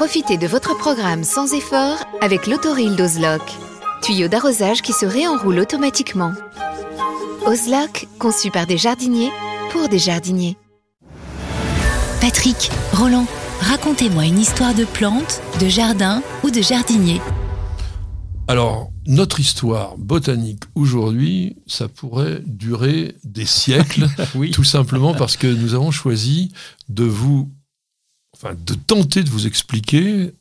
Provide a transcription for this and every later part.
Profitez de votre programme sans effort avec l'autoril d'Ozlock. Tuyau d'arrosage qui se réenroule automatiquement. Ozlock, conçu par des jardiniers pour des jardiniers. Patrick, Roland, racontez-moi une histoire de plante, de jardin ou de jardinier. Alors, notre histoire botanique aujourd'hui, ça pourrait durer des siècles, tout simplement parce que nous avons choisi de vous enfin, de tenter de vous expliquer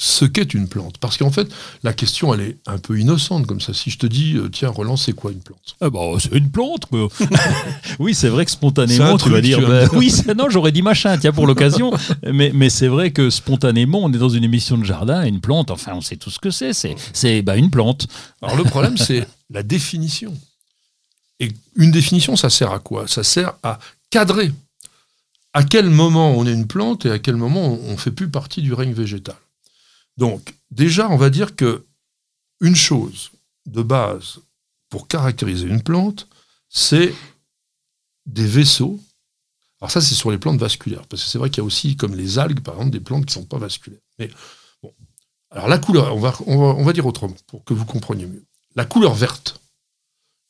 ce qu'est une plante. Parce qu'en fait, la question, elle est un peu innocente comme ça. Si je te dis, euh, tiens, Roland, c'est quoi une plante? Ah bah, C'est une plante, quoi. oui, c'est vrai que spontanément, tu vas dire, bah, oui, non, j'aurais dit machin, tiens, pour l'occasion. mais mais c'est vrai que spontanément, on est dans une émission de jardin, une plante, enfin, on sait tout ce que c'est. C'est bah, une plante. Alors le problème, c'est la définition. Et une définition, ça sert à quoi? Ça sert à cadrer à quel moment on est une plante et à quel moment on ne fait plus partie du règne végétal. Donc, déjà, on va dire que une chose de base pour caractériser une plante, c'est des vaisseaux. Alors ça, c'est sur les plantes vasculaires, parce que c'est vrai qu'il y a aussi, comme les algues, par exemple, des plantes qui ne sont pas vasculaires. Mais bon, alors la couleur, on va, on va dire autrement, pour que vous compreniez mieux. La couleur verte,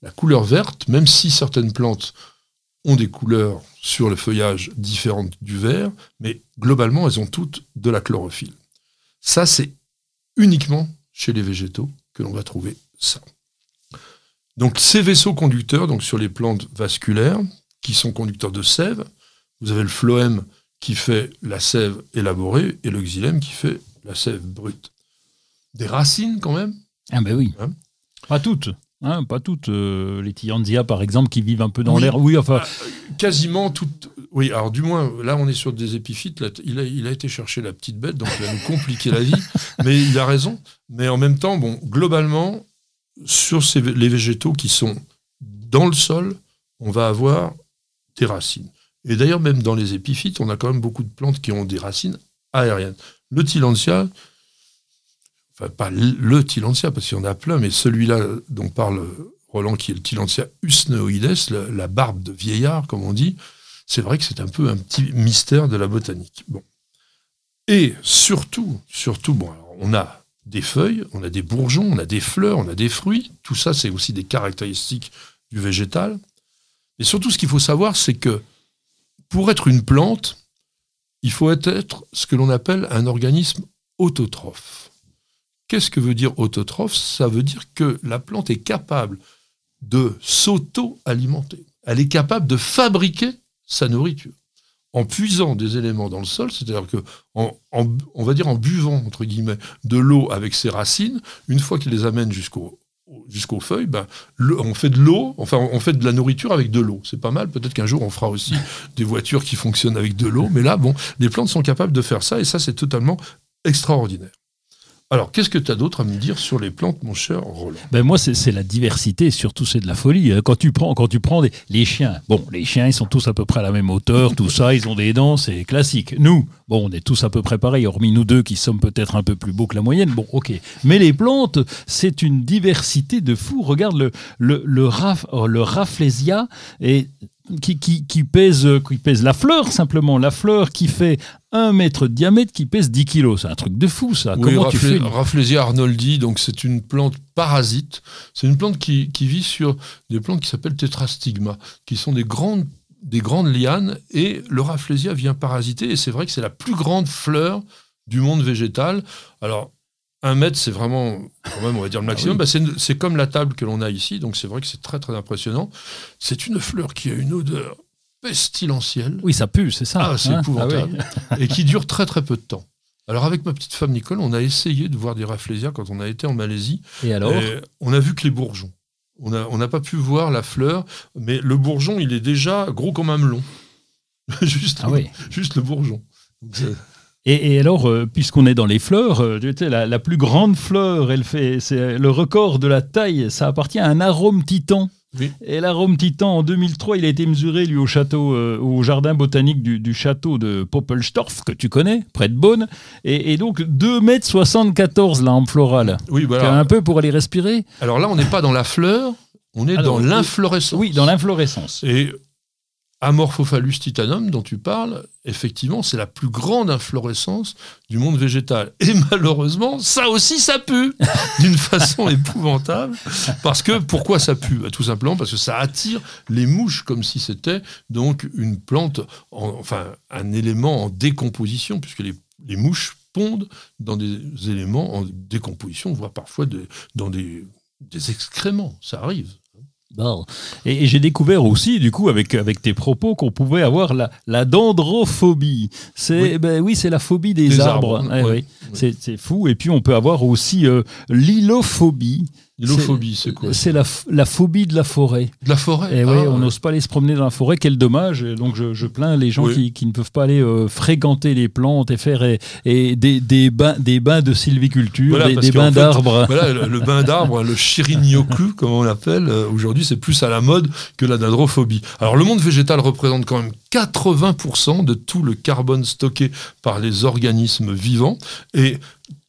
la couleur verte, même si certaines plantes ont des couleurs sur le feuillage différentes du vert, mais globalement, elles ont toutes de la chlorophylle. Ça, c'est uniquement chez les végétaux que l'on va trouver ça. Donc ces vaisseaux conducteurs, donc sur les plantes vasculaires, qui sont conducteurs de sève, vous avez le phloème qui fait la sève élaborée et le xylème qui fait la sève brute. Des racines quand même? Ah ben oui. Hein? Pas toutes. Hein, pas toutes. Euh, les Tianzia, par exemple, qui vivent un peu dans l'air. Oui, enfin. Euh, quasiment toutes. Oui, alors du moins, là, on est sur des épiphytes. il, a, il a été chercher la petite bête, donc il va nous compliquer la vie. Mais il a raison. Mais en même temps, bon, globalement, sur ces, les végétaux qui sont dans le sol, on va avoir des racines. Et d'ailleurs, même dans les épiphytes, on a quand même beaucoup de plantes qui ont des racines aériennes. Le Pas le Tillandsia, parce qu'il y en a plein, mais celui-là dont parle Roland, qui est le Tillandsia usneoides, la, barbe de vieillard, comme on dit, c'est vrai que c'est un peu un petit mystère de la botanique. Et surtout, surtout, on a des feuilles, on a des bourgeons, on a des fleurs, on a des fruits. Tout ça, c'est aussi des caractéristiques du végétal. Et surtout, ce qu'il faut savoir, c'est que pour être une plante, il faut être ce que l'on appelle un organisme autotrophe. Qu'est-ce que veut dire autotrophe? Ça veut dire que la plante est capable de s'auto-alimenter. Elle est capable de fabriquer sa nourriture en puisant des éléments dans le sol, c'est-à-dire que en, on va dire en buvant entre guillemets de l'eau avec ses racines, une fois qu'il les amène jusqu'au jusqu'aux feuilles, ben, on fait de l'eau, enfin on fait de la nourriture avec de l'eau. C'est pas mal. Peut-être qu'un jour on fera aussi des voitures qui fonctionnent avec de l'eau, mais là bon, les plantes sont capables de faire ça et ça c'est totalement extraordinaire. Alors, qu'est-ce que tu as d'autre à me dire sur les plantes, mon cher Roland? Ben Moi, c'est la diversité, surtout c'est de la folie. Quand tu prends, quand tu prends les chiens, bon, les chiens, ils sont tous à peu près à la même hauteur, tout ça, ils ont des dents, c'est classique. Nous, bon, on est tous à peu près pareils, hormis nous deux qui sommes peut-être un peu plus beaux que la moyenne, bon, ok. Mais les plantes, c'est une diversité de fou. Regarde le, le, le, raf, oh, le et qui, qui, pèse, qui pèse la fleur simplement, la fleur qui fait un mètre de diamètre qui pèse 10 kilos. C'est un truc de fou, ça. Oui, Comment tu fais Rafflesia arnoldi, donc c'est une plante parasite. C'est une plante qui, vit sur des plantes qui s'appellent tétrastigma, qui sont des grandes, des grandes lianes, et le Rafflesia vient parasiter, et c'est vrai que c'est la plus grande fleur du monde végétal. Alors, un mètre, c'est vraiment, quand même, on va dire le maximum. Ah bah, c'est comme la table que l'on a ici, donc c'est vrai que c'est très très impressionnant. C'est une fleur qui a une odeur pestilentielle. Oui, ça pue, c'est ça. Ah, c'est hein épouvantable. Ah et qui dure très très peu de temps. Alors avec ma petite femme Nicole, on a essayé de voir des rafflésias quand on a été en Malaisie. Et alors? On a vu que les bourgeons. On n'a on pas pu voir la fleur, mais le bourgeon, il est déjà gros comme un melon. juste, ah juste le bourgeon. Et, alors, euh, puisqu'on est dans les fleurs, euh, la, la, plus grande fleur, elle fait, c'est le record de la taille, ça appartient à un arôme titan. Et l'arôme titan, en 2003, il a été mesuré, lui, au château, euh, au jardin botanique du, château de Poppelstorf, que tu connais, près de Beaune. Et, donc, 2,74 m, l'arme florale. Oui, voilà. Un peu pour aller respirer. Alors là, on n'est pas dans la fleur, on est dans l'inflorescence. Oui, dans l'inflorescence. Et Amorphophallus titanum, dont tu parles, effectivement, c'est la plus grande inflorescence du monde végétal. Et malheureusement, ça aussi, ça pue d'une façon épouvantable. Parce que, pourquoi ça pue? Bah, Tout simplement parce que ça attire les mouches, comme si c'était donc une plante, enfin, un élément en décomposition, puisque les, mouches pondent dans des éléments en décomposition, voire parfois dans des excréments. Ça arrive. Bon. Et, j'ai découvert aussi, du coup, avec, avec tes propos, qu'on pouvait avoir la, la dendrophobie. C'est, oui, ben, oui c'est la phobie des, arbres. Eh. C'est fou. Et puis, on peut avoir aussi euh, l'hylophobie. L'hylophobie, c'est quoi C'est la, la, phobie de la forêt. De la forêt Et eh oui, ah, on n'ose pas aller se promener dans la forêt, quel dommage. Donc je, je plains les gens qui, qui, ne peuvent pas aller euh, fréquenter les plantes et faire et, des, des, bains, des bains de sylviculture, des, bains d'arbres. Voilà, le, bain d'arbres, le shirinyoku, comme on l'appelle, euh, aujourd'hui c'est plus à la mode que la dendrophobie. Alors le monde végétal représente quand même 80% de tout le carbone stocké par les organismes vivants. Et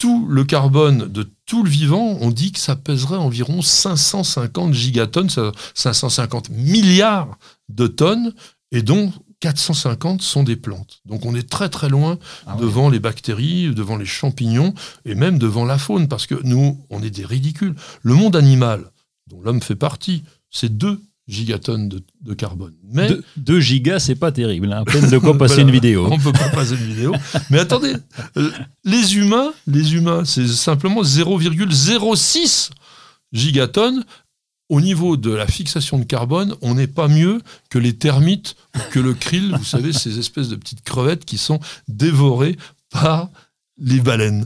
tout le carbone de tout le vivant, on dit que ça pèserait environ 550 gigatonnes, 550 milliards de tonnes, et dont 450 sont des plantes. Donc on est très très loin ah devant les bactéries, devant les champignons, et même devant la faune, parce que nous, on est des ridicules. Le monde animal, dont l'homme fait partie, c'est deux gigatonnes de, carbone. Mais 2 gigas, c'est pas terrible. Hein. peine de quoi passer une vidéo. On peut pas passer une vidéo. Mais attendez, euh, les humains, les humains, c'est simplement 0,06 gigatonnes. Au niveau de la fixation de carbone, on n'est pas mieux que les termites ou que le krill, vous savez, ces espèces de petites crevettes qui sont dévorées par les baleines.